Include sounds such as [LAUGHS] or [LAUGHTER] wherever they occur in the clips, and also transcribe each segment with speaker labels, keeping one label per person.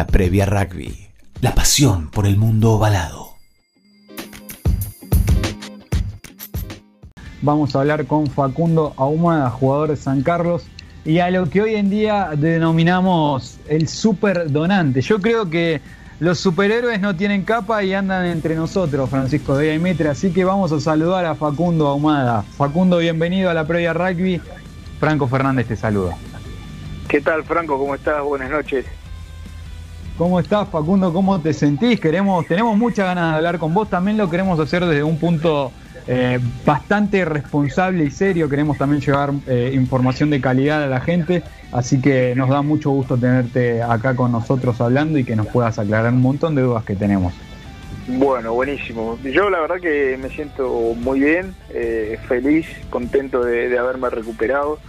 Speaker 1: La previa rugby. La pasión por el mundo ovalado.
Speaker 2: Vamos a hablar con Facundo Ahumada, jugador de San Carlos, y a lo que hoy en día denominamos el super donante. Yo creo que los superhéroes no tienen capa y andan entre nosotros, Francisco de Mitre, así que vamos a saludar a Facundo Ahumada. Facundo, bienvenido a la previa rugby. Franco Fernández te saluda.
Speaker 3: ¿Qué tal, Franco? ¿Cómo estás? Buenas noches.
Speaker 2: ¿Cómo estás, Facundo? ¿Cómo te sentís? Queremos, tenemos muchas ganas de hablar con vos. También lo queremos hacer desde un punto eh, bastante responsable y serio. Queremos también llevar eh, información de calidad a la gente. Así que nos da mucho gusto tenerte acá con nosotros hablando y que nos puedas aclarar un montón de dudas que tenemos.
Speaker 3: Bueno, buenísimo. Yo la verdad que me siento muy bien, eh, feliz, contento de, haberme recuperado.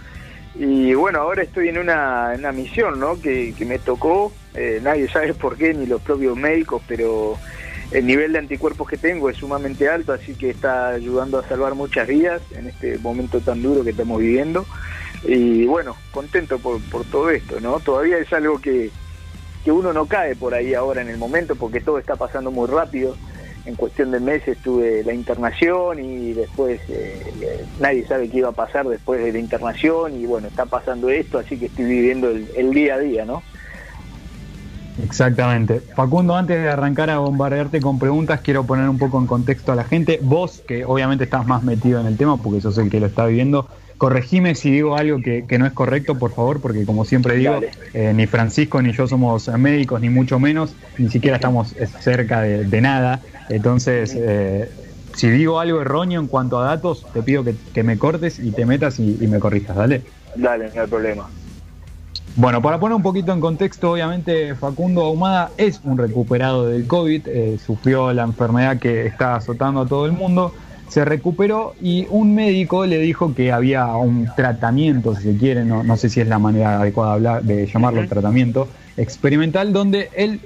Speaker 3: Y bueno, ahora estoy en una, misión ¿no? que, que me tocó eh, nadie sabe [LAUGHS] por qué, ni los propios médicos, pero el nivel de anticuerpos que tengo es sumamente alto, así que está ayudando a salvar muchas vidas en este momento tan duro que estamos viviendo. Y bueno, contento por, todo esto, ¿no? Todavía es algo que, uno no cae por ahí ahora en el momento, porque todo está pasando muy rápido. En cuestión de meses tuve la internación y después eh, nadie sabe qué iba a pasar después de la internación y bueno, está pasando esto, así que estoy viviendo el, el día a día, ¿no?
Speaker 2: Exactamente. Facundo, antes de arrancar a bombardearte con preguntas, quiero poner un poco en contexto a la gente. Vos, que obviamente estás más metido en el tema, porque sos el que lo está viviendo, corregime si digo algo que, no es correcto, por favor, porque como siempre digo, eh, ni Francisco ni yo somos médicos, ni mucho menos, ni siquiera estamos cerca de, nada. Entonces, eh, si digo algo erróneo en cuanto a datos, te pido que, me cortes y te metas y, y me corrijas, ¿dale?
Speaker 3: Dale, no hay problema.
Speaker 2: Bueno, para poner un poquito en contexto, obviamente Facundo Ahumada es un recuperado del COVID, eh, sufrió la enfermedad que está azotando a todo el mundo, se recuperó y un médico le dijo que había un tratamiento, si se quiere, no, no sé si es la manera adecuada de, hablar, de llamarlo tratamiento experimental, donde él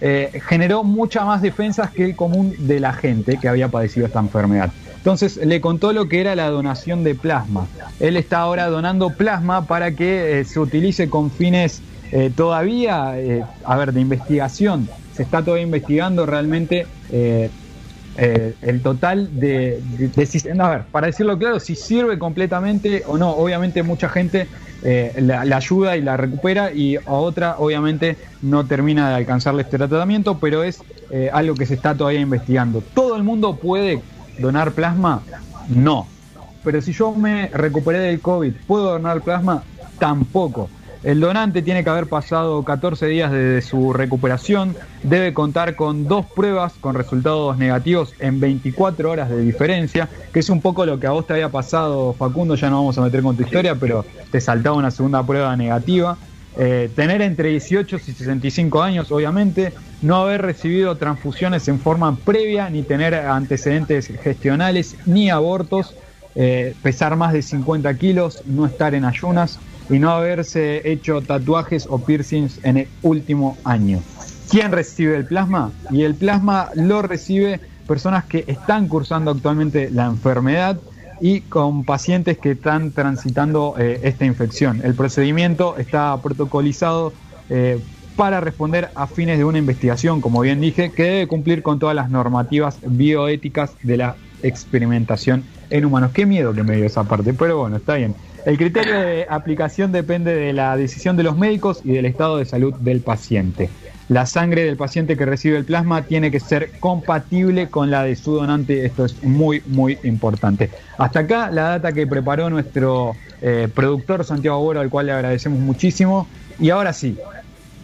Speaker 2: eh, generó muchas más defensas que el común de la gente que había padecido esta enfermedad. Entonces le contó lo que era la donación de plasma. Él está ahora donando plasma para que eh, se utilice con fines eh, todavía, a ver, de investigación. Se está todavía investigando realmente el total de, a ver, para decirlo claro, si sirve completamente o no. Obviamente mucha gente la, ayuda y la recupera y a otra obviamente no termina de alcanzarle este tratamiento, pero es algo que se está todavía investigando. Todo el mundo puede ¿Donar plasma? No. Pero si yo me recuperé del COVID, ¿puedo donar plasma? Tampoco. El donante tiene que haber pasado 14 días desde su recuperación, debe contar con dos pruebas con resultados negativos en 24 horas de diferencia, que es un poco lo que a vos te había pasado, Facundo, ya no vamos a meter con tu historia, pero te saltaba una segunda prueba negativa. Eh, tener entre 18 y 65 años, obviamente, no haber recibido transfusiones en forma previa, ni tener antecedentes gestionales, ni abortos, eh, pesar más de 50 kilos, no estar en ayunas y no haberse hecho tatuajes o piercings en el último año. ¿Quién recibe el plasma? Y el plasma lo recibe personas que están cursando actualmente la enfermedad y con pacientes que están transitando eh, esta infección. El procedimiento está protocolizado eh, para responder a fines de una investigación, como bien dije, que debe cumplir con todas las normativas bioéticas de la experimentación en humanos. Qué miedo que me dio esa parte, pero bueno, está bien. El criterio de aplicación depende de la decisión de los médicos y del estado de salud del paciente. La sangre del paciente que recibe el plasma tiene que ser compatible con la de su donante. Esto es muy, muy importante. Hasta acá la data que preparó nuestro eh, productor Santiago Boro, al cual le agradecemos muchísimo. Y ahora sí,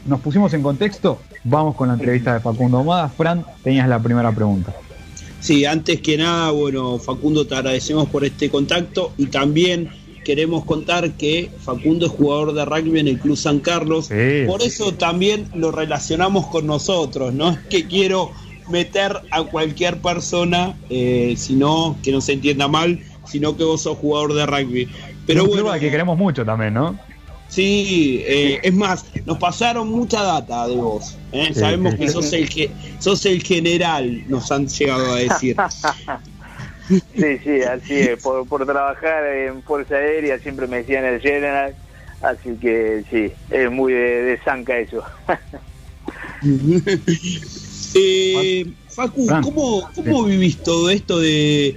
Speaker 2: nos pusimos en contexto. Vamos con la entrevista de Facundo Omada. Fran, tenías la primera pregunta.
Speaker 4: Sí, antes que nada, bueno, Facundo, te agradecemos por este contacto y también queremos contar que Facundo es jugador de rugby en el Club San Carlos. Por eso también lo relacionamos con nosotros. No es que quiero meter a cualquier persona, eh, sino que no se entienda mal, sino que vos sos jugador de rugby. Pero bueno,
Speaker 2: que queremos mucho también, ¿no?
Speaker 4: Sí, eh, es más, nos pasaron mucha data de vos. ¿eh? Sabemos que sos el, que, sos el general, nos han llegado a decir. [LAUGHS]
Speaker 3: Sí, sí, así es. Por, por trabajar en Fuerza Aérea siempre me decían el General, así que sí, es muy de, de zanca eso. [LAUGHS]
Speaker 4: eh, Facu, ¿cómo, cómo vivís todo esto de,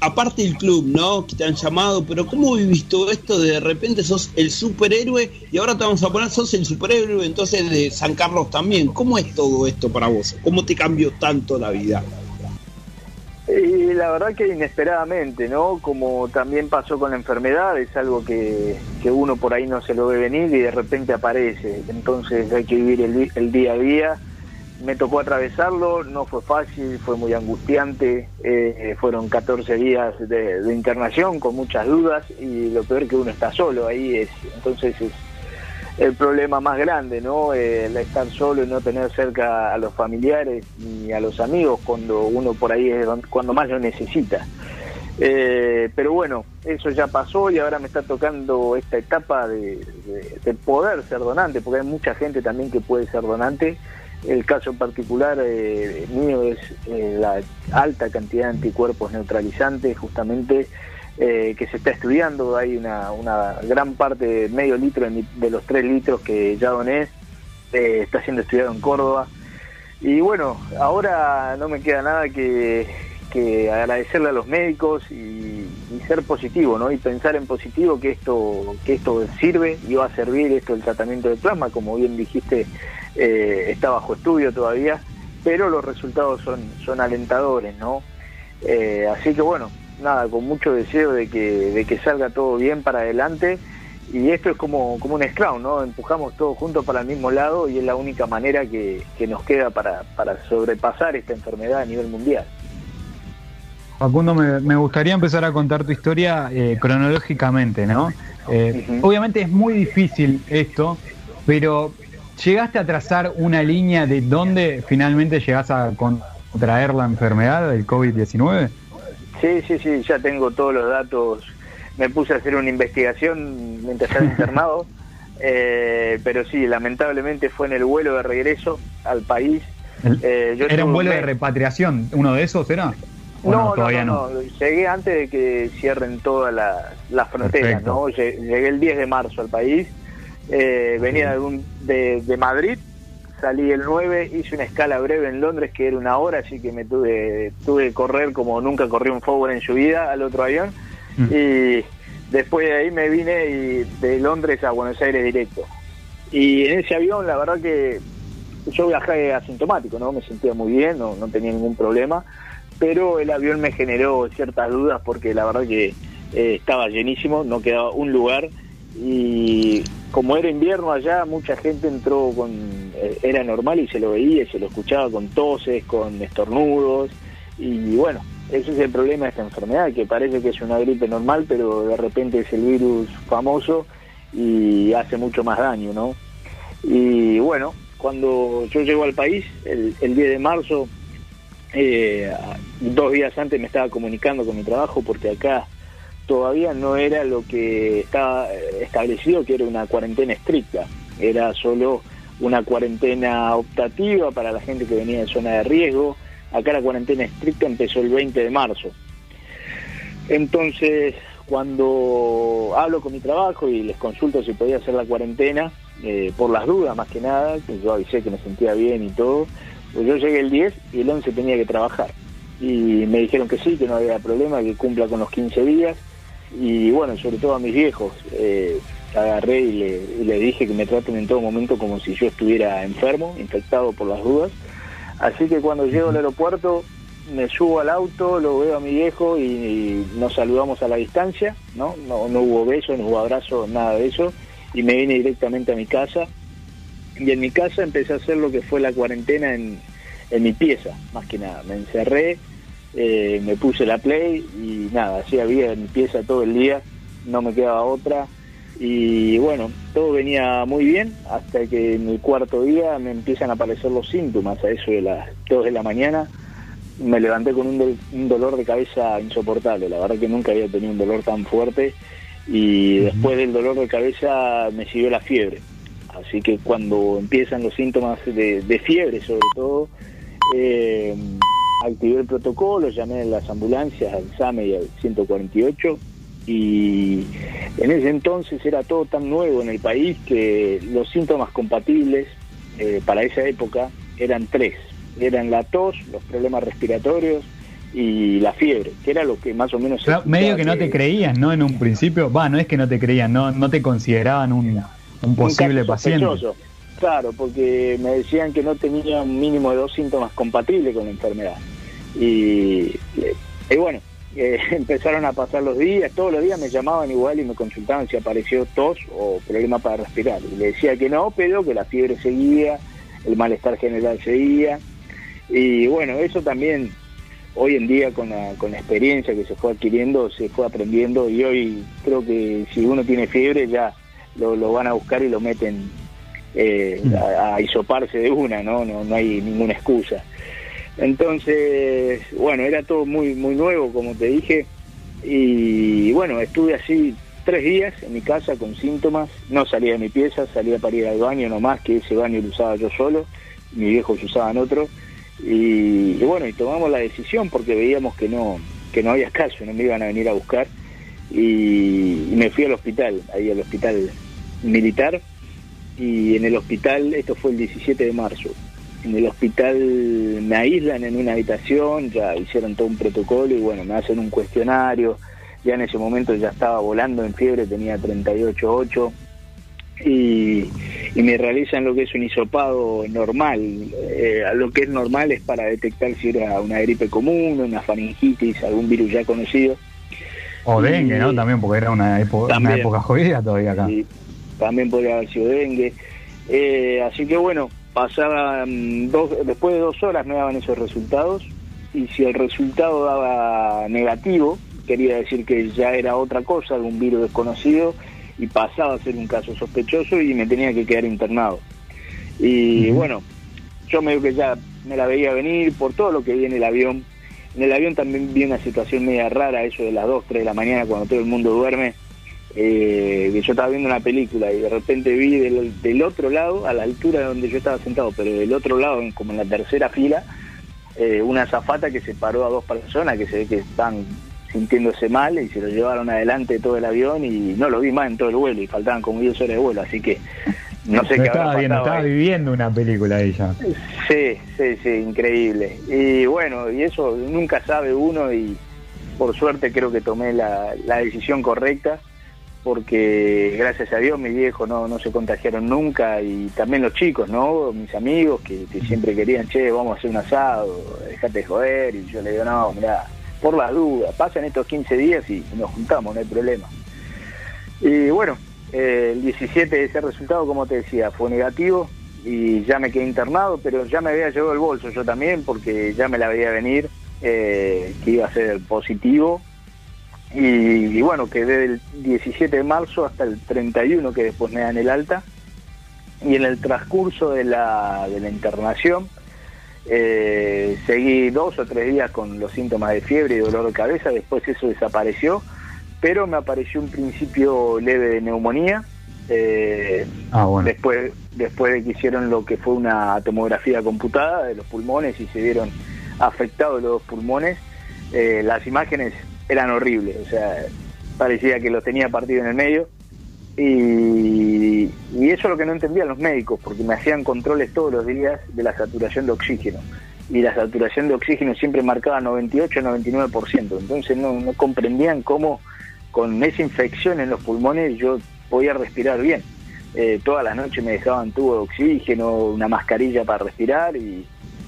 Speaker 4: aparte del club, ¿no? Que te han llamado, pero ¿cómo vivís todo esto de, de repente sos el superhéroe y ahora te vamos a poner, sos el superhéroe entonces de San Carlos también? ¿Cómo es todo esto para vos? ¿Cómo te cambió tanto la vida?
Speaker 3: Y la verdad que inesperadamente, ¿no? Como también pasó con la enfermedad, es algo que, que uno por ahí no se lo ve venir y de repente aparece. Entonces hay que vivir el, el día a día me tocó atravesarlo, no fue fácil, fue muy angustiante, eh, fueron 14 días de, internación con muchas dudas y lo peor que uno está solo ahí es, entonces es el problema más grande, ¿no? Eh, el estar solo y no tener cerca a los familiares ni a los amigos cuando uno por ahí es cuando más lo necesita. Eh, pero bueno, eso ya pasó y ahora me está tocando esta etapa de, de poder ser donante, porque hay mucha gente también que puede ser donante el caso particular eh, mío es eh, la alta cantidad de anticuerpos neutralizantes, justamente eh, que se está estudiando. Hay una, una gran parte, medio litro de los tres litros que ya doné, está siendo estudiado en Córdoba. Y bueno, ahora no me queda nada que, agradecerle a los médicos y, y, ser positivo, ¿no? Y pensar en positivo que esto, que esto sirve y va a servir esto el tratamiento de plasma, como bien dijiste eh, está bajo estudio todavía, pero los resultados son, son alentadores, ¿no? Eh, así que bueno, nada, con mucho deseo de que, de que salga todo bien para adelante y esto es como, como un scrum, ¿no? Empujamos todos juntos para el mismo lado y es la única manera que, nos queda para, para sobrepasar esta enfermedad a nivel mundial.
Speaker 2: Facundo, me, gustaría empezar a contar tu historia eh, cronológicamente, ¿no? Obviamente es muy difícil esto, pero ¿Llegaste a trazar una línea de dónde finalmente llegas a contraer la enfermedad del COVID-19?
Speaker 3: Sí, sí, sí, ya tengo todos los datos. Me puse a hacer una investigación mientras estaba internado, [LAUGHS] eh, pero sí, lamentablemente fue en el vuelo de regreso al país.
Speaker 2: Eh, ¿Era un vuelo de repatriación? ¿Uno de esos era?
Speaker 3: No, todavía no, Llegué antes de que cierren todas las la fronteras, ¿no? Llegué el 10 de marzo al país eh, venía de, de, Madrid, salí el 9, hice una escala breve en Londres que era una hora, así que me tuve, tuve que correr como nunca corrí un forward en su vida al otro avión. Mm. Y después de ahí me vine y de Londres a Buenos Aires directo. Y en ese avión, la verdad que yo viajé asintomático, ¿no? Me sentía muy bien, no, no tenía ningún problema, pero el avión me generó ciertas dudas porque la verdad que eh, estaba llenísimo, no quedaba un lugar y como era invierno allá, mucha gente entró con, era normal y se lo veía, y se lo escuchaba con toses, con estornudos, y bueno, ese es el problema de esta enfermedad, que parece que es una gripe normal, pero de repente es el virus famoso y hace mucho más daño, ¿no? Y bueno, cuando yo llego al país, el, 10 de marzo, eh, dos días antes me estaba comunicando con mi trabajo, porque acá todavía no era lo que estaba establecido, que era una cuarentena estricta, era solo una cuarentena optativa para la gente que venía de zona de riesgo. Acá la cuarentena estricta empezó el 20 de marzo. Entonces, cuando hablo con mi trabajo y les consulto si podía hacer la cuarentena, eh, por las dudas más que nada, que yo avisé que me sentía bien y todo, pues yo llegué el 10 y el 11 tenía que trabajar. Y me dijeron que sí, que no había problema, que cumpla con los 15 días y bueno, sobre todo a mis viejos, eh, agarré y le, dije que me traten en todo momento como si yo estuviera enfermo, infectado por las dudas. Así que cuando llego al aeropuerto me subo al auto, lo veo a mi viejo y, nos saludamos a la distancia, ¿no? ¿no? No hubo besos, no hubo abrazos, nada de eso, y me vine directamente a mi casa. Y en mi casa empecé a hacer lo que fue la cuarentena en, en mi pieza, más que nada. Me encerré, eh, me puse la play y nada, hacía vida en mi pieza todo el día, no me quedaba otra. Y bueno, todo venía muy bien hasta que en el cuarto día me empiezan a aparecer los síntomas, a eso de las 2 de la mañana. Me levanté con un, dolor de cabeza insoportable, la verdad que nunca había tenido un dolor tan fuerte y después del dolor de cabeza me siguió la fiebre. Así que cuando empiezan los síntomas de, de fiebre sobre todo, eh, activé el protocolo, llamé a las ambulancias, al SAME y al 148 y en ese entonces era todo tan nuevo en el país que los síntomas compatibles eh, para esa época eran tres. Eran la tos, los problemas respiratorios y la fiebre, que era lo que más o menos...
Speaker 2: medio que, no te creían, ¿no? En un principio, va, no es que no te creían, no, no te consideraban un, un posible paciente.
Speaker 3: Claro, porque me decían que no tenía un mínimo de dos síntomas compatibles con la enfermedad. Y, y bueno, eh, [LAUGHS] empezaron a pasar los días, todos los días me llamaban igual y me consultaban si apareció tos o problema para respirar. Y le decía que no, pero que la fiebre seguía, el malestar general seguía. Y bueno, eso también hoy en día con la, con la experiencia que se fue adquiriendo, se fue aprendiendo y hoy creo que si uno tiene fiebre ya lo, lo van a buscar y lo meten eh, mm. a, a, hisoparse de una, ¿no? ¿no? No hay ninguna excusa. Entonces, bueno, era todo muy, muy nuevo, como te dije, y bueno, estuve así tres días en mi casa con síntomas, no salía de mi pieza, salía para ir al baño nomás, que ese baño lo usaba yo solo, mis viejos usaban otro, y, bueno, y tomamos la decisión porque veíamos que no, que no había [LAUGHS] caso, no me iban a venir a buscar, y, me fui al hospital, ahí al hospital militar, y en el hospital, esto fue el 17 de marzo, en el hospital me aíslan en una habitación, ya hicieron todo un protocolo y bueno, me hacen un cuestionario, ya en ese momento ya estaba volando en fiebre, tenía 38.8 y, y me realizan lo que es un hisopado normal. Eh, lo que es normal es para detectar si era una gripe común, una faringitis, algún virus ya conocido.
Speaker 2: O dengue, ¿no? También, porque era una, época una época jodida todavía acá.
Speaker 3: también podría haber sido dengue. Eh, así que bueno, pasaban dos, después de dos horas me daban esos resultados y si el resultado daba negativo, quería decir que ya era otra cosa, algún virus desconocido y pasaba a ser un caso sospechoso y me tenía que quedar internado. Y bueno, yo me que ya me la veía venir por todo lo que vi en el avión. En el avión también vi una situación media rara, eso de las 2, 3 de la mañana cuando todo el mundo duerme eh, que yo estaba viendo una película y de repente vi del, otro lado, a la altura de donde yo estaba sentado, pero del otro lado, como en la tercera fila, eh, una azafata que se paró a dos personas que se ve que están sintiéndose mal y se lo llevaron adelante todo el avión y no lo vi más en todo el vuelo y faltaban como 10 horas de vuelo, así que no sé qué
Speaker 2: estaba viendo, estaba viviendo una película ella.
Speaker 3: Sí, sí, sí, increíble. Y bueno, y eso nunca sabe uno y por suerte creo que tomé la, la decisión correcta porque gracias a Dios mis viejos no, no se contagiaron nunca y también los chicos, ¿no? Mis amigos que, siempre querían, che, vamos a hacer un asado, dejate de joder, y yo le digo, no, mira, por las dudas, pasan estos 15 días y nos juntamos, no hay problema. Y bueno, eh, el 17 ese resultado, como te decía, fue negativo y ya me quedé internado, pero ya me había llevado el bolso yo también porque ya me la veía venir eh, que iba a ser positivo y, bueno, quedé del 17 de marzo hasta el 31 que después me dan el alta. Y en el transcurso de la, de la internación eh, seguí dos o tres días con los síntomas de fiebre y dolor de cabeza, después eso desapareció, pero me apareció un principio leve de neumonía. Eh, ah, después, después de que hicieron lo que fue una tomografía computada de los pulmones y se vieron afectados los dos pulmones, eh, las imágenes eran horribles, o sea, parecía que los tenía partido en el medio. Y, eso es lo que no entendían los médicos, porque me hacían controles todos los días de la saturación de oxígeno. Y la saturación de oxígeno siempre marcaba 98-99%. Entonces no, no comprendían cómo con esa infección en los pulmones yo podía respirar bien. Eh, todas las noches me dejaban tubo de oxígeno, una mascarilla para respirar y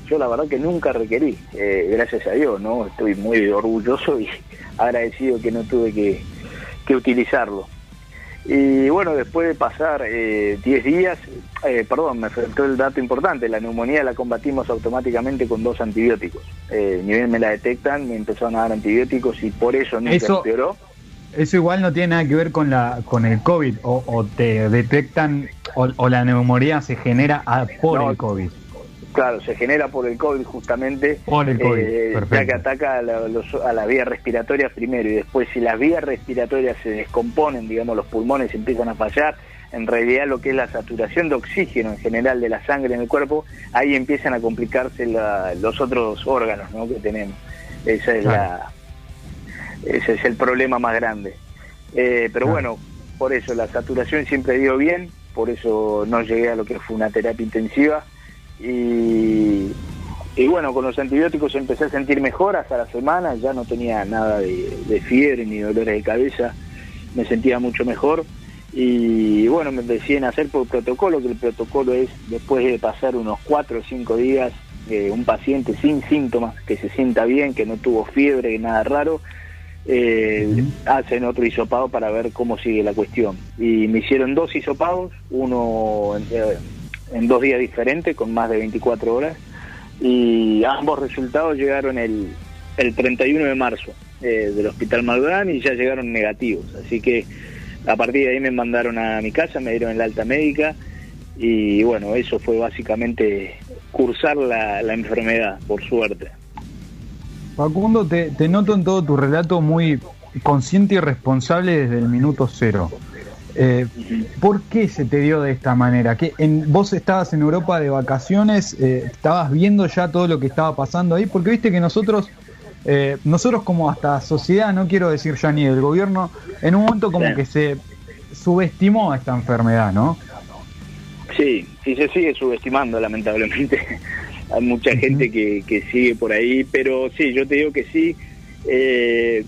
Speaker 3: yo la verdad que nunca requerí, eh, gracias a Dios, ¿no? Estoy muy orgulloso y agradecido que no tuve que, utilizarlo. Y bueno, después de pasar 10 eh, días, eh, perdón, me faltó el dato importante, la neumonía la combatimos automáticamente con dos antibióticos. Eh, ni bien me la detectan, me empezaron a dar antibióticos y por eso nunca eso, empeoró.
Speaker 2: Eso igual no tiene nada que ver con la con el COVID, o, te detectan, o, la neumonía se genera por el COVID.
Speaker 3: Claro, se genera por el COVID justamente, por el COVID, eh, ya que ataca a, las vías respiratorias primero y después si las vías respiratorias se descomponen, digamos los pulmones empiezan a fallar, en realidad lo que es la saturación de oxígeno en general de la sangre en el cuerpo, ahí empiezan a complicarse los otros órganos ¿no? que tenemos. Esa es la, ese es el problema más grande. Eh, pero bueno, por eso la saturación siempre dio bien, por eso no llegué a lo que fue una terapia intensiva. Y, bueno, con los antibióticos empecé a sentir mejor hasta la semana, ya no tenía nada de, fiebre ni dolores de cabeza, me sentía mucho mejor. Y bueno, me deciden hacer por protocolo, que el protocolo es después de pasar unos cuatro o cinco días, eh, un paciente sin síntomas, que se sienta bien, que no tuvo fiebre, nada raro, eh, hacen otro hisopado para ver cómo sigue la cuestión. Y me hicieron dos hisopados, uno en, dos días diferentes, con más de 24 horas, y ambos resultados llegaron el, el 31 de marzo eh, del Hospital Maldonado y ya llegaron negativos. Así que a partir de ahí me mandaron a mi casa, me dieron la alta médica y bueno, eso fue básicamente cursar la enfermedad, por suerte.
Speaker 2: Facundo, te, noto en todo tu relato muy consciente y responsable desde el minuto cero. Eh, ¿Por qué se te dio de esta manera? ¿Que en, vos estabas en Europa de vacaciones, eh, estabas viendo ya todo lo que estaba pasando ahí, porque viste que nosotros, eh, nosotros como hasta sociedad, no quiero decir ya ni del gobierno, en un momento como que se subestimó esta enfermedad, ¿no?
Speaker 3: Sí, sí se sigue subestimando lamentablemente. [LAUGHS] hay mucha gente que, que, sigue por ahí, pero sí, yo te digo que sí. Eh,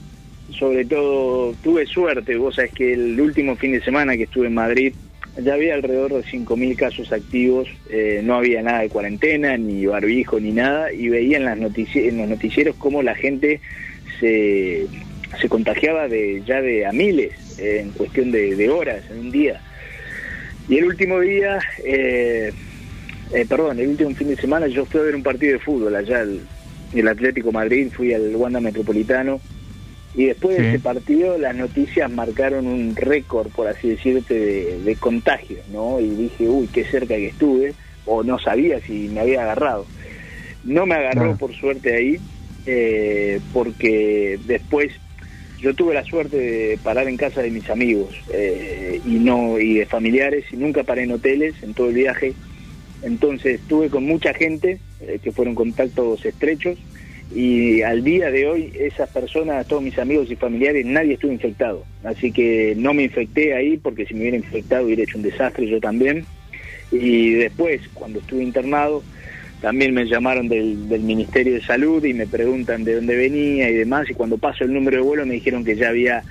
Speaker 3: sobre todo tuve suerte, vos sabés que el último fin de semana que estuve en Madrid ya había alrededor de 5.000 casos activos, eh, no había nada de cuarentena, ni barbijo, ni nada, y veía en, las en los noticieros cómo la gente se, se contagiaba de ya de a miles eh, en cuestión de, de, horas, en un día. Y el último día... Eh, eh, perdón, el último fin de semana yo fui a ver un partido de fútbol allá, el, el Atlético Madrid, fui al Wanda Metropolitano, y después de ese partido las noticias marcaron un récord, por así decirte, de, de contagios, ¿no? Y dije, uy, qué cerca que estuve, o no sabía si me había agarrado. No me agarró por suerte ahí, eh, porque después yo tuve la suerte de parar en casa de mis amigos eh, y no y de familiares y nunca paré en hoteles en todo el viaje entonces estuve con mucha gente eh, que fueron contactos estrechos y al día de hoy esas personas, todos mis amigos y familiares, nadie estuvo infectado. Así que no me infecté ahí porque si me hubiera infectado hubiera hecho un desastre yo también. Y después, cuando estuve internado, también me llamaron del, del, Ministerio de Salud y me preguntan de dónde venía y demás. Y cuando paso el número de vuelo me dijeron que ya había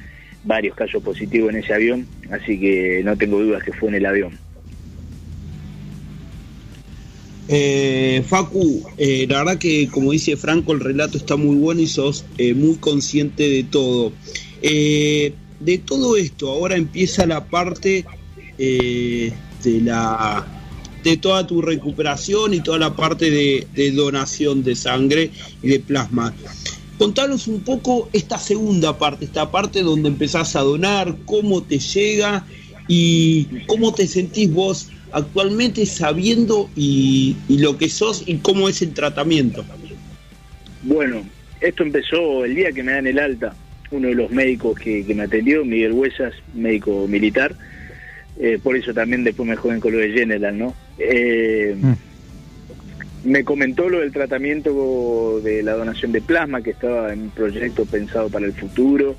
Speaker 3: varios casos positivos en ese avión, así que no tengo dudas que fue en el avión.
Speaker 4: Eh, Facu, eh, la verdad que como dice Franco, el relato está muy bueno y sos eh, muy consciente de todo. De todo esto, ahora empieza la parte de la de toda tu recuperación y toda la parte de, de, donación de sangre y de plasma. Contanos un poco esta segunda parte, esta parte donde empezás a donar, cómo te llega y cómo te sentís vos actualmente sabiendo y, lo que sos y cómo es el tratamiento?
Speaker 3: Bueno, esto empezó el día que me dan el alta. Uno de los médicos que, me atendió, Miguel Huesas, médico militar, eh, por eso también después me joven con lo de General, ¿no? Eh, mm. Me comentó lo del tratamiento de la donación de plasma, que estaba en un proyecto pensado para el futuro,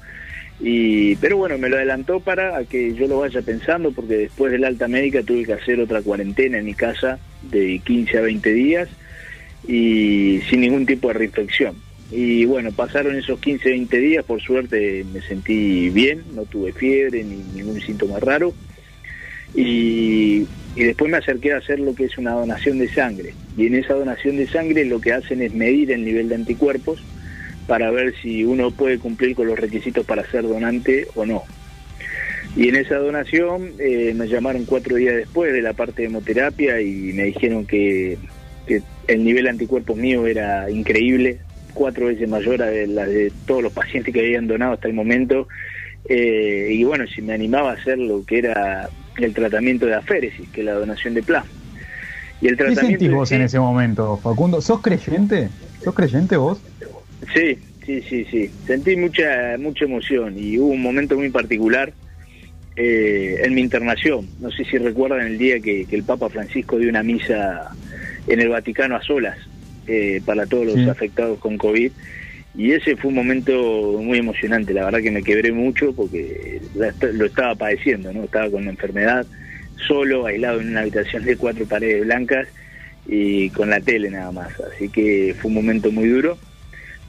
Speaker 3: y, pero bueno, me lo adelantó para que yo lo vaya pensando, porque después del alta médica tuve que hacer otra cuarentena en mi casa de 15 a 20 días y sin ningún tipo de reinfección. Y bueno, pasaron esos 15, 20 días, por suerte me sentí bien, no tuve fiebre ni ningún síntoma raro. Y después me acerqué a hacer lo que es una donación de sangre. Y en esa donación de sangre lo que hacen es medir el nivel de anticuerpos para ver si uno puede cumplir con los requisitos para ser donante o no. Y en esa donación eh, me llamaron cuatro días después de la parte de hemoterapia y me dijeron que, el nivel de anticuerpos mío era increíble, cuatro veces mayor a la de todos los pacientes que habían donado hasta el momento. Eh, y bueno, si me animaba a hacer lo que era el tratamiento de aféresis, que es la donación de plasma.
Speaker 2: Y el tratamiento ¿Qué sentís vos en ese momento, Facundo? ¿Sos creyente? ¿Sos creyente vos?
Speaker 3: Sí, sí, sí, sí. Sentí mucha, mucha emoción y hubo un momento muy particular eh, en mi internación. No sé si recuerdan el día que, el Papa Francisco dio una misa en el Vaticano a solas eh, para todos los afectados con COVID. Y ese fue un momento muy emocionante, la verdad que me quebré mucho porque lo estaba padeciendo, ¿no? Estaba con la enfermedad, solo, aislado en una habitación de cuatro paredes blancas y con la tele nada más. Así que fue un momento muy duro,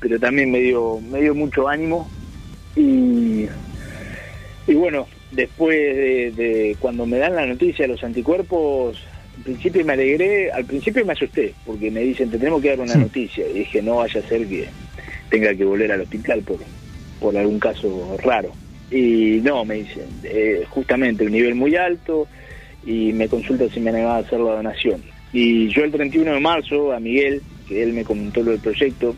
Speaker 3: pero también me dio, me dio mucho ánimo y, y bueno, después de, cuando me dan la noticia de los anticuerpos, al principio me alegré, al principio me asusté, porque me dicen, te tenemos que dar una noticia, y dije, no vaya a ser que tenga que volver al hospital por, por algún caso raro. Y no, me dicen, eh, justamente un nivel muy alto, y me consulta si me animaba a hacer la donación. Y yo el 31 de marzo a Miguel, que él me comentó lo del proyecto,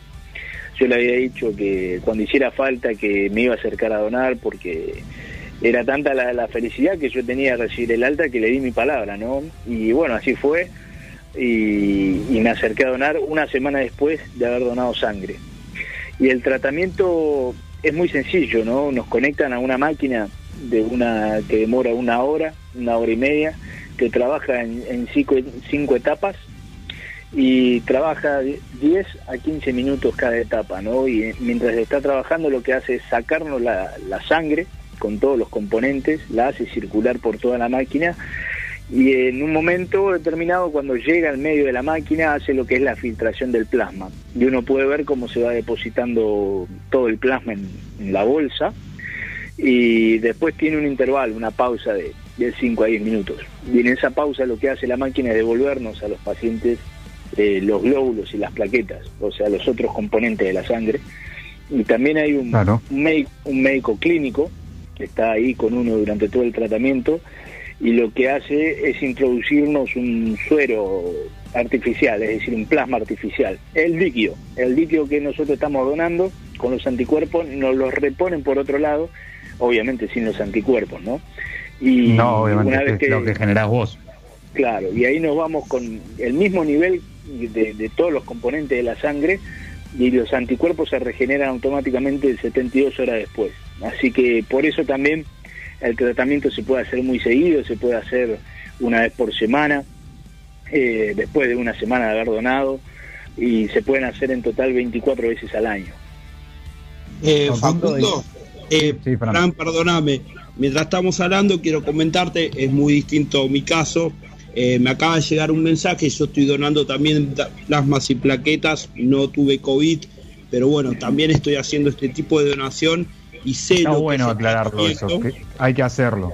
Speaker 3: yo le había dicho que cuando hiciera falta que me iba a acercar a donar porque era tanta la, felicidad que yo tenía de recibir el alta que le di mi palabra, ¿no? Y bueno, así fue y, y me acerqué a donar una semana después de haber donado sangre. Y el tratamiento es muy sencillo, ¿no? Nos conectan a una máquina de una que demora una hora, una hora y media, que trabaja en, cinco, etapas y trabaja 10 a 15 minutos cada etapa, ¿no? Y mientras está trabajando lo que hace es sacarnos la, sangre con todos los componentes, la hace circular por toda la máquina y en un momento determinado cuando llega al medio de la máquina hace lo que es la filtración del plasma y uno puede ver cómo se va depositando todo el plasma en, en la bolsa y después tiene un intervalo, una pausa de, de 5 a 10 minutos. Y en esa pausa lo que hace la máquina es devolvernos a los pacientes eh, los glóbulos y las plaquetas, o sea, los otros componentes de la sangre. Y también hay un, médico, un médico clínico que está ahí con uno durante todo el tratamiento y lo que hace es introducirnos un suero artificial, es decir, un plasma artificial. El líquido, el líquido que nosotros estamos donando con los anticuerpos nos los reponen por otro lado, obviamente sin los anticuerpos, ¿no?
Speaker 2: Y no, obviamente, lo que generás vos.
Speaker 3: Claro, y ahí nos vamos con el mismo nivel de, todos los componentes de la sangre y los anticuerpos se regeneran automáticamente 72 horas después. Así que por eso también el tratamiento se puede hacer muy seguido, se puede hacer una vez por semana, eh, después de una semana de haber donado, y se pueden hacer en total 24 veces al año.
Speaker 4: Eh, Facundo, eh, perdóname, Mientras estamos hablando, quiero comentarte, es muy distinto mi caso. Eh, me acaba de llegar un mensaje, yo estoy donando también plasmas y plaquetas, no tuve COVID, pero bueno, también estoy haciendo este tipo de donación y sé
Speaker 2: Está bueno aclararlo eso, hay que hacerlo.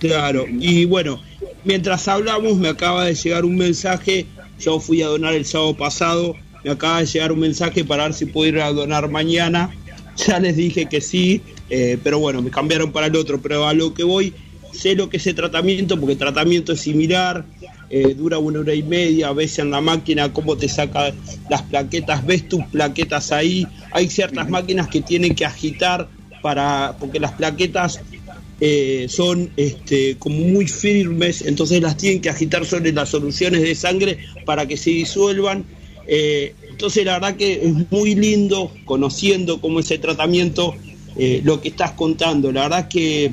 Speaker 4: Claro, y bueno, mientras hablamos me acaba de llegar un mensaje, yo fui a donar el sábado pasado, me acaba de llegar un mensaje para ver si puedo ir a donar mañana, [LAUGHS] ya les dije que sí, eh, pero bueno, me cambiaron para el otro, pero a lo que voy, sé lo que es el tratamiento, porque el tratamiento es similar, eh, dura una hora y media, ves en la máquina cómo te saca las plaquetas, ves tus plaquetas ahí, hay ciertas máquinas que tienen que agitar para, porque las plaquetas eh, son este, como muy firmes, entonces las tienen que agitar sobre las soluciones de sangre para que se disuelvan. entonces la verdad que es muy lindo conociendo cómo es el tratamiento eh, lo que estás contando. La verdad que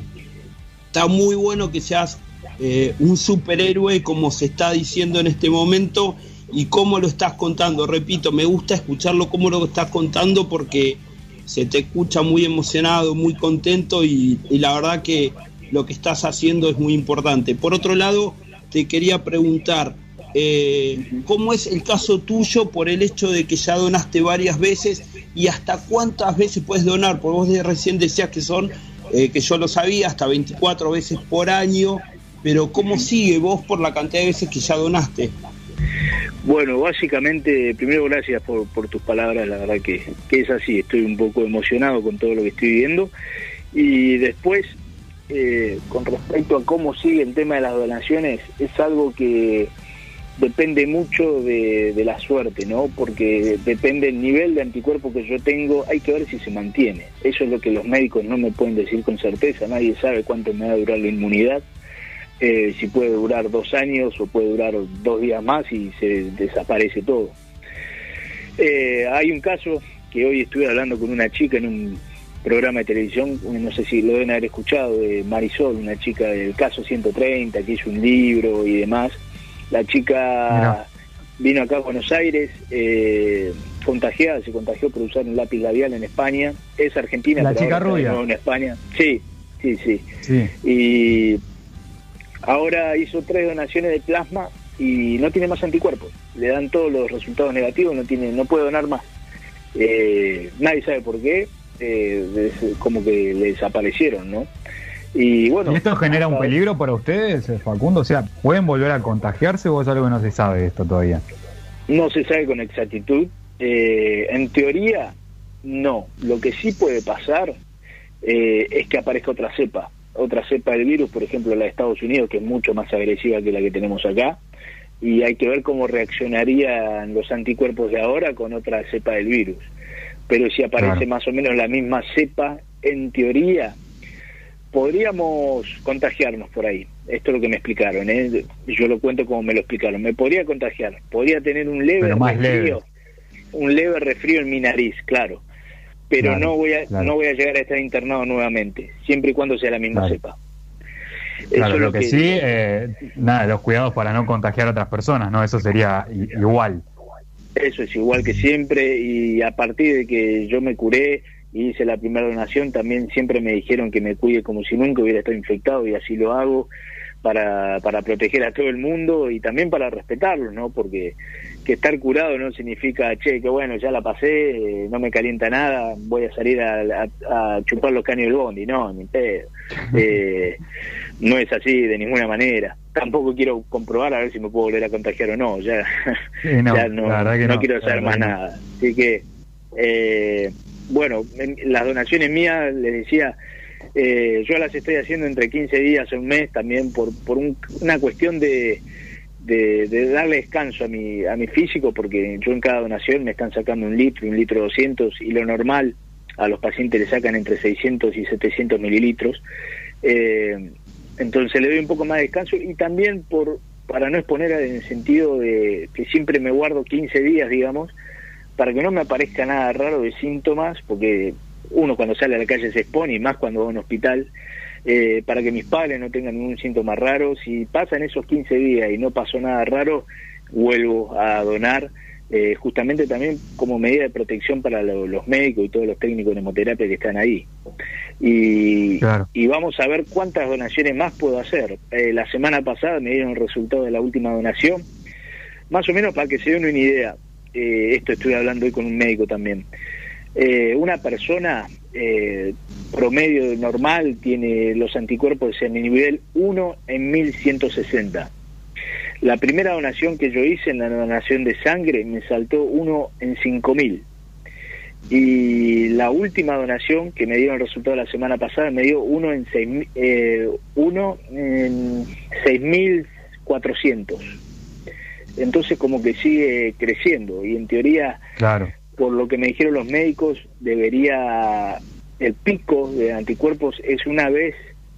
Speaker 4: está muy bueno que seas eh, un superhéroe como se está diciendo en este momento y cómo lo estás contando. Repito, me gusta escucharlo cómo lo estás contando porque se te escucha muy emocionado, muy contento y, la verdad que lo que estás haciendo es muy importante. Por otro lado, te quería preguntar, eh, ¿cómo es el caso tuyo por el hecho de que ya donaste varias veces y hasta cuántas veces puedes donar, porque vos recién decías que son, eh, que yo lo sabía, hasta 24 veces por año, pero ¿cómo sigue vos por la cantidad de veces que ya donaste?
Speaker 3: Bueno, básicamente, primero gracias por, tus palabras, la verdad que, es así, estoy un poco emocionado con todo lo que estoy viendo. Y después, eh, con respecto a cómo sigue el tema de las donaciones, es algo que depende mucho de, la suerte, ¿no? Porque depende del nivel de anticuerpo que yo tengo, hay que ver si se mantiene. Eso es lo que los médicos no me pueden decir con certeza, nadie sabe cuánto me va a durar la inmunidad, eh, si puede durar dos años o puede durar dos días más y se desaparece todo. Eh, hay un caso que hoy estuve hablando con una chica en un programa de televisión, no sé si lo deben haber escuchado, de Marisol, una chica del caso 130, que hizo un libro y demás, la chica vino acá a Buenos Aires, eh, contagiada, se contagió por usar un lápiz labial en España. Es argentina,
Speaker 2: la chica rubia.
Speaker 3: en España. Sí, sí, sí, Y Ahora hizo tres donaciones de plasma y no tiene más anticuerpos. Le dan todos los resultados negativos, no tiene, no puede donar más. Eh, nadie sabe por qué, eh, como que le desaparecieron, ¿no?
Speaker 2: Y bueno. ¿Y esto genera un peligro para ustedes, Facundo? O sea, ¿pueden volver a contagiarse o es algo que no se sabe esto todavía?
Speaker 3: No se sabe con exactitud. Eh, en teoría, no. Lo que sí puede pasar eh, es que aparezca otra cepa. Otra cepa del virus, por ejemplo, la de Estados Unidos, que es mucho más agresiva que la que tenemos acá. Y hay que ver cómo reaccionarían los anticuerpos de ahora con otra cepa del virus. Pero si aparece más o menos la misma cepa, en teoría, podríamos contagiarnos por ahí. Esto es lo que me explicaron, ¿eh? yo lo cuento como me lo explicaron. Me podría contagiar, podría tener un leve resfrío, un leve resfrío en mi nariz, claro. Pero no voy a no voy a llegar a estar internado nuevamente, siempre y cuando sea la misma cepa.
Speaker 2: Claro, lo, que, sí, eh, nada, los cuidados para no contagiar a otras personas, ¿no? Eso sería igual.
Speaker 3: Eso es igual que siempre y a partir de que yo me curé, y hice la primera donación, también siempre me dijeron que me cuide como si nunca hubiera estado infectado y así lo hago para, para proteger a todo el mundo y también para respetarlo, ¿no? Porque que estar curado no significa, che, que bueno, ya la pasé, eh, no me calienta nada, voy a salir a, chupar los caños del bondi, no, ni pedo. [LAUGHS] Eh, no es así de ninguna manera. Tampoco quiero comprobar a ver si me puedo volver a contagiar o no, ya, no, ya no, quiero saber más nada. Así que... Eh, bueno, las donaciones mías, les decía, eh, yo las estoy haciendo entre 15 días o un mes también por, por una cuestión de, de, darle descanso a mi, a mi físico, porque yo en cada donación me están sacando un litro, un litro 200, y lo normal a los pacientes le sacan entre 600 y 700 mililitros. Eh, entonces le doy un poco más de descanso y también por para no exponer en el sentido de que siempre me guardo 15 días, digamos, para que no me aparezca nada raro de síntomas, porque uno cuando sale a la calle se expone, y más cuando va a un hospital, eh, para que mis padres no tengan ningún síntoma raro. Si pasan esos 15 días y no pasó nada raro, vuelvo a donar, eh, justamente también como medida de protección para los médicos y todos los técnicos de hemoterapia que están ahí. Y, y vamos a ver cuántas donaciones más puedo hacer. Eh, la semana pasada me dieron el resultado de la última donación, más o menos para que se den una idea eh, esto estoy hablando hoy con un médico también, eh, una persona eh, promedio normal tiene los anticuerpos en el nivel 1 en 1160. La primera donación que yo hice en la donación de sangre me saltó 1 en 5000. Y la última donación que me dieron el resultado la semana pasada me dio 1 en 6, eh, uno en 6400 entonces como que sigue creciendo y en teoría, claro. por lo que me dijeron los médicos, debería, el pico de anticuerpos es una vez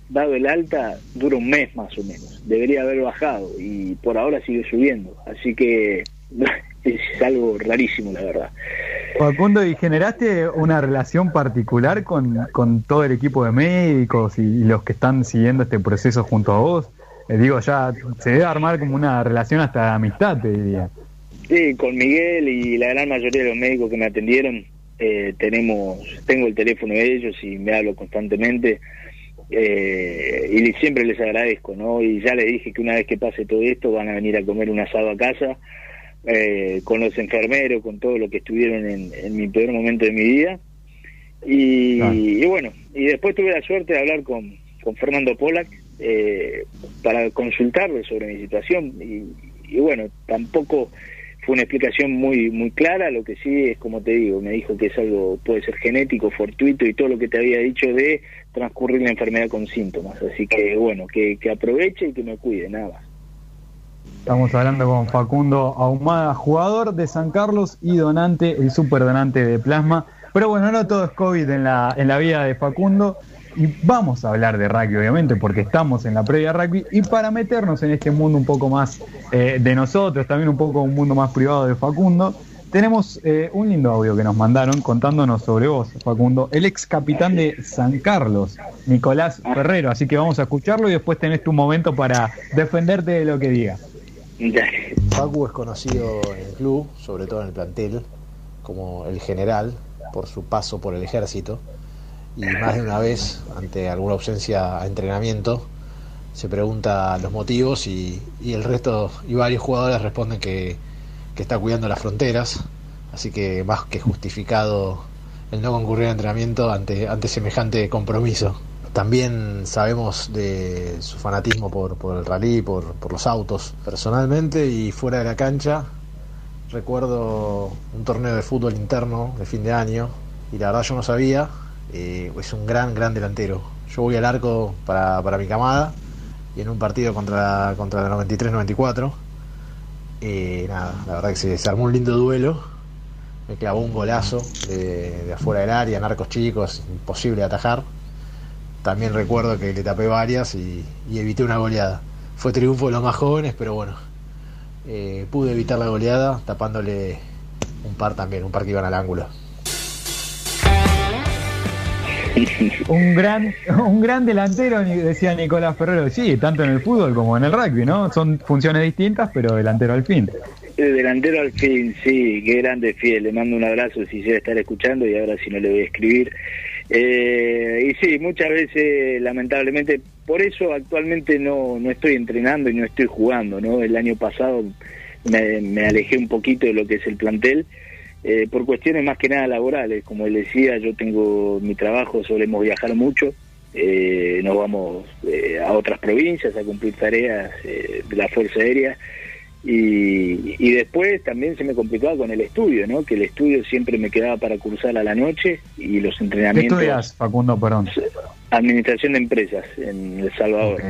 Speaker 3: dado el alta, dura un mes más o menos, debería haber bajado y por ahora sigue subiendo, así que [LAUGHS] es algo rarísimo la verdad.
Speaker 2: Facundo, ¿y generaste una relación particular con, con todo el equipo de médicos y los que están siguiendo este proceso junto a vos? Eh, digo, ya se debe armar como una relación hasta de amistad, te diría.
Speaker 3: Sí, con Miguel y la gran mayoría de los médicos que me atendieron, eh, tenemos, tengo el teléfono de ellos y me hablo constantemente. Eh, y siempre les agradezco, ¿no? Y ya les dije que una vez que pase todo esto van a venir a comer un asado a casa con los enfermeros, con todo lo que estuvieron en, mi peor momento de mi vida. Y, bueno, y después tuve la suerte de hablar con, con Fernando Pollack, eh, para consultarle sobre mi situación y, bueno, tampoco fue una explicación muy muy clara, lo que sí es como te digo, me dijo que es algo, puede ser genético, fortuito y todo lo que te había dicho de transcurrir la enfermedad con síntomas, así que bueno, que, que aproveche y que me cuide, nada más.
Speaker 2: Estamos hablando con Facundo Ahumada, jugador de San Carlos y donante, el super donante de plasma. Pero bueno, no todo es COVID en la, en la vida de Facundo. Y vamos a hablar de rugby, obviamente, porque estamos en la previa rugby. Y para meternos en este mundo un poco más eh, de nosotros, también un poco un mundo más privado de Facundo, tenemos eh, un lindo audio que nos mandaron contándonos sobre vos, Facundo, el ex capitán de San Carlos, Nicolás Ferrero. Así que vamos a escucharlo y después tenés tu momento para defenderte de lo que diga.
Speaker 5: Facu es conocido en el club, sobre todo en el plantel, como el general por su paso por el ejército y más de una vez, ante alguna ausencia a entrenamiento, se pregunta los motivos y, el resto y varios jugadores responden que, que, está cuidando las fronteras, así que más que justificado el no concurrir al entrenamiento ante, ante semejante compromiso. También sabemos de su fanatismo por, por el rally, por, por los autos. Personalmente y fuera de la cancha, recuerdo un torneo de fútbol interno de fin de año y la verdad yo no sabía, eh, es un gran, gran delantero. Yo voy al arco para, para mi camada y en un partido contra, contra la 93-94, eh, nada, la verdad que se, armó un lindo duelo, me clavó un golazo de, afuera del área, narcos chicos, imposible de atajar. También recuerdo que le tapé varias y, y evité una goleada. Fue triunfo de los más jóvenes, pero bueno, eh, pude evitar la goleada tapándole un par también, un par que iban al ángulo.
Speaker 2: Un gran un gran delantero, decía Nicolás Ferrero. Sí, tanto en el fútbol como en el rugby, ¿no? Son funciones distintas, pero delantero al fin.
Speaker 3: El delantero al fin, sí, qué grande fiel. Le mando un abrazo si se estar escuchando y ahora si no le voy a escribir. Eh, y sí, muchas veces, lamentablemente, por eso actualmente no, no estoy entrenando y no estoy jugando, ¿no? El año pasado me, me alejé un poquito de lo que es el plantel eh, por cuestiones más que nada laborales. Como él decía, yo tengo mi trabajo, solemos viajar mucho, eh, nos vamos eh, a otras provincias a cumplir tareas de la Fuerza Aérea y, y, después también se me complicaba con el estudio, ¿no? que el estudio siempre me quedaba para cursar a la noche y los entrenamientos...
Speaker 2: ¿Qué estudias, Facundo Perón?
Speaker 3: Administración de empresas en El Salvador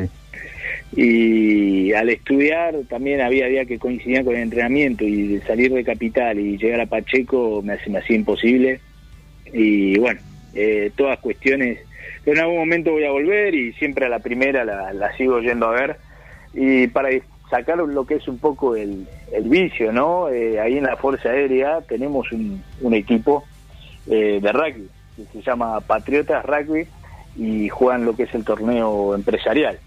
Speaker 3: y al estudiar también había día que coincidían con el entrenamiento y salir de Capital y llegar a Pacheco me, me hacía imposible. Y bueno, eh, todas cuestiones, pero en algún momento voy a volver y siempre a la primera la, sigo yendo a ver. Y para sacar lo que es un poco el, el vicio, ¿no? Eh, ahí en la Fuerza Aérea tenemos un, un equipo eh, de rugby que se llama Patriotas Rugby y juegan lo que es el torneo empresarial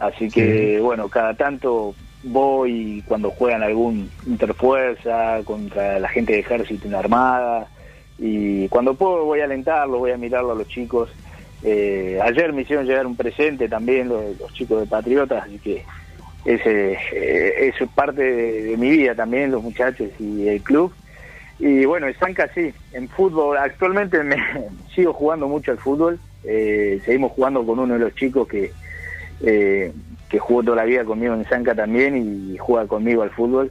Speaker 3: Así que, bueno, cada tanto voy cuando juegan algún interfuerza contra la gente de ejército en armada y cuando puedo voy a alentarlo, voy a mirarlo a los chicos. Eh, ayer me hicieron llegar un presente también los, chicos de Patriotas, así que ese, eh, eso es parte de, mi vida también, los muchachos y el club. Y bueno, en Sanca sí, en fútbol, actualmente me [LAUGHS] sigo jugando mucho al fútbol, eh, seguimos jugando con uno de los chicos que, eh, que jugó toda la vida conmigo en Zanca también y juega conmigo al fútbol.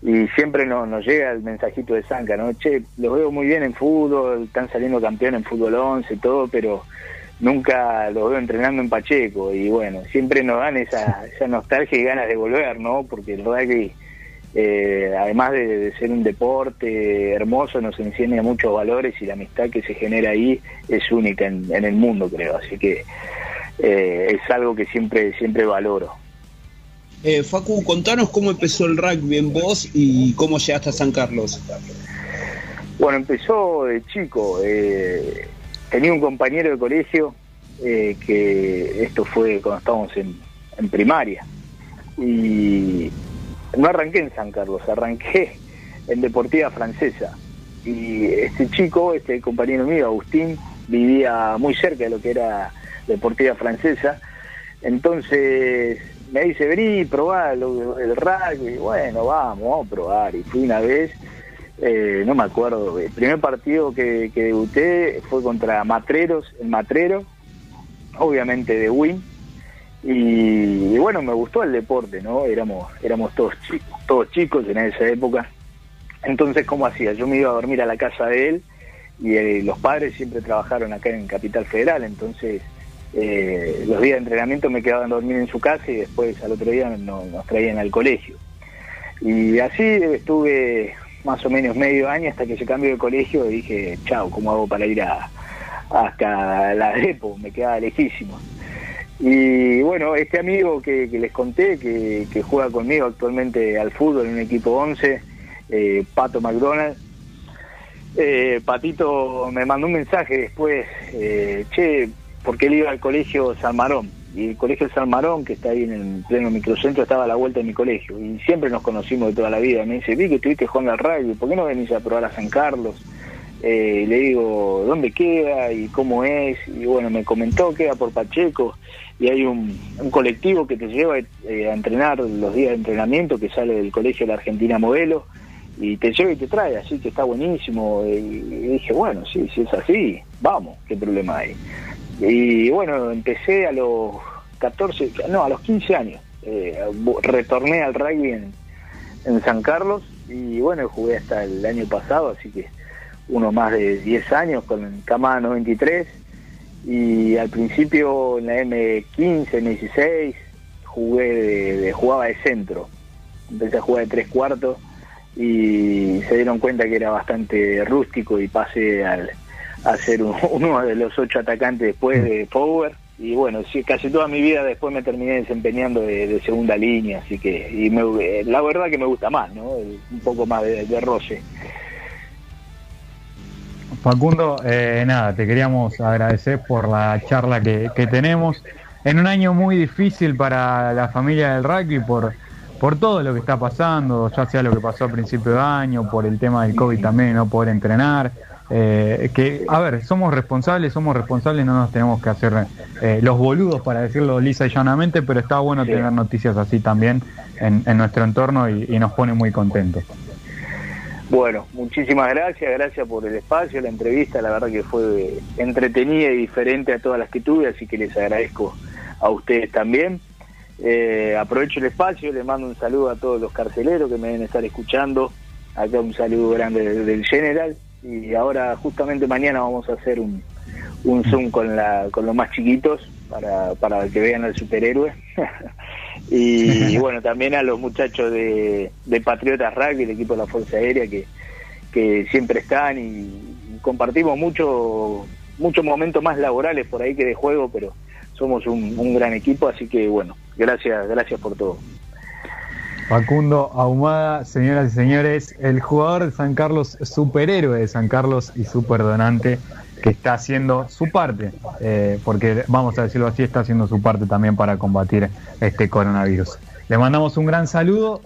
Speaker 3: Y siempre nos, llega el mensajito de Zanca, ¿no? Che, los veo muy bien en fútbol, están saliendo campeón en fútbol 11 y todo, pero nunca los veo entrenando en Pacheco. Y bueno, siempre nos dan esa, esa nostalgia y ganas de volver, ¿no? Porque el rugby, eh, además de, ser un deporte hermoso, nos enseña muchos valores y la amistad que se genera ahí es única en, en el mundo, creo. Así que eh, es algo que siempre, siempre valoro.
Speaker 4: Eh, Facu, contanos cómo empezó el rugby en vos y cómo llegaste a San Carlos.
Speaker 3: Bueno, empezó de chico. Eh, tenía un compañero de colegio eh, que esto fue cuando estábamos en, en, primaria. Y no arranqué en San Carlos, arranqué en Deportiva Francesa. Y este chico, este compañero mío, Agustín, vivía muy cerca de lo que era deportiva francesa. Entonces me dice, vení, probá el, el rugby. Bueno, vamos, vamos a probar. Y fui una vez, eh, no me acuerdo, el primer partido que, debuté fue contra Matreros, el Matrero, obviamente de Win. Y, bueno, me gustó el deporte, ¿no? Éramos, éramos todos chicos, todos chicos en esa época. Entonces, ¿cómo hacía? Yo me iba a dormir a la casa de él y eh, los padres siempre trabajaron acá en Capital Federal, entonces eh, los días de entrenamiento me quedaban dormir en su casa y después al otro día nos, traían al colegio. Y así estuve más o menos medio año hasta que se cambió de colegio y dije, chao, ¿cómo hago para ir a, hasta la [LAUGHS] depo? Me quedaba lejísimo. Y bueno, este amigo que, les conté, que, juega conmigo actualmente al fútbol en un equipo 11, eh, Pato McDonald, eh, Patito me mandó un mensaje después, che, porque él iba al colegio San Marón. Y el colegio San Marón, que está ahí en el pleno microcentro, estaba a la vuelta de mi colegio. Y siempre nos conocimos de toda la vida. Me dice, vi que estuviste jugando al rugby, ¿por qué no venís a probar a San Carlos? eh, le digo dónde queda y cómo es, y bueno, me comentó que queda por Pacheco, y hay un, colectivo que te lleva eh, a entrenar los días de entrenamiento que sale del colegio de la Argentina Modelo, y te lleva y te trae, así que está buenísimo, y, dije, bueno, sí, si es así, vamos, qué problema hay. Y bueno, empecé a los 14, no, a los 15 años, eh, retorné al rugby en, San Carlos, y bueno, jugué hasta el año pasado, así que uno más de 10 años con el Cama 93 y al principio en la M15, M16 jugué de, jugaba de centro, empecé a jugar de tres cuartos y se dieron cuenta que era bastante rústico y pasé al, a ser [LAUGHS] uno de los ocho atacantes después de Power y bueno, casi toda mi vida después me terminé desempeñando de, segunda línea, así que y me, la verdad que me gusta más, ¿no? un poco más de, de roce.
Speaker 2: Facundo, eh, nada, te queríamos agradecer por la charla que, tenemos. En un año muy difícil para la familia del rugby por, por todo lo que está pasando, ya sea lo que pasó a principio de año, por el tema del COVID también, no poder entrenar. Eh, que, a ver, somos responsables, somos responsables, no nos tenemos que hacer eh, los boludos, para decirlo lisa y llanamente, pero está bueno tener noticias así también en, nuestro entorno y, y nos pone muy contentos.
Speaker 3: Bueno, muchísimas gracias, gracias por el espacio, la entrevista, la verdad que fue entretenida y diferente a todas las que tuve, así que les agradezco a ustedes también. Eh, aprovecho el espacio, les mando un saludo a todos los carceleros que me deben estar escuchando, acá un saludo grande del General y ahora justamente mañana vamos a hacer un, un Zoom con, la, con los más chiquitos para, para que vean al superhéroe. [LAUGHS] y, [LAUGHS] bueno, también a los muchachos de, de Patriotas Rugby, el equipo de la Fuerza Aérea, que, que siempre están y, compartimos mucho muchos momentos más laborales por ahí que de juego, pero somos un, un gran equipo, así que bueno, gracias, gracias por todo.
Speaker 2: Facundo Ahumada, señoras y señores, el jugador de San Carlos, superhéroe de San Carlos y superdonante que está haciendo su parte, eh, porque vamos a decirlo así, está haciendo su parte también para combatir este coronavirus. Le mandamos un gran saludo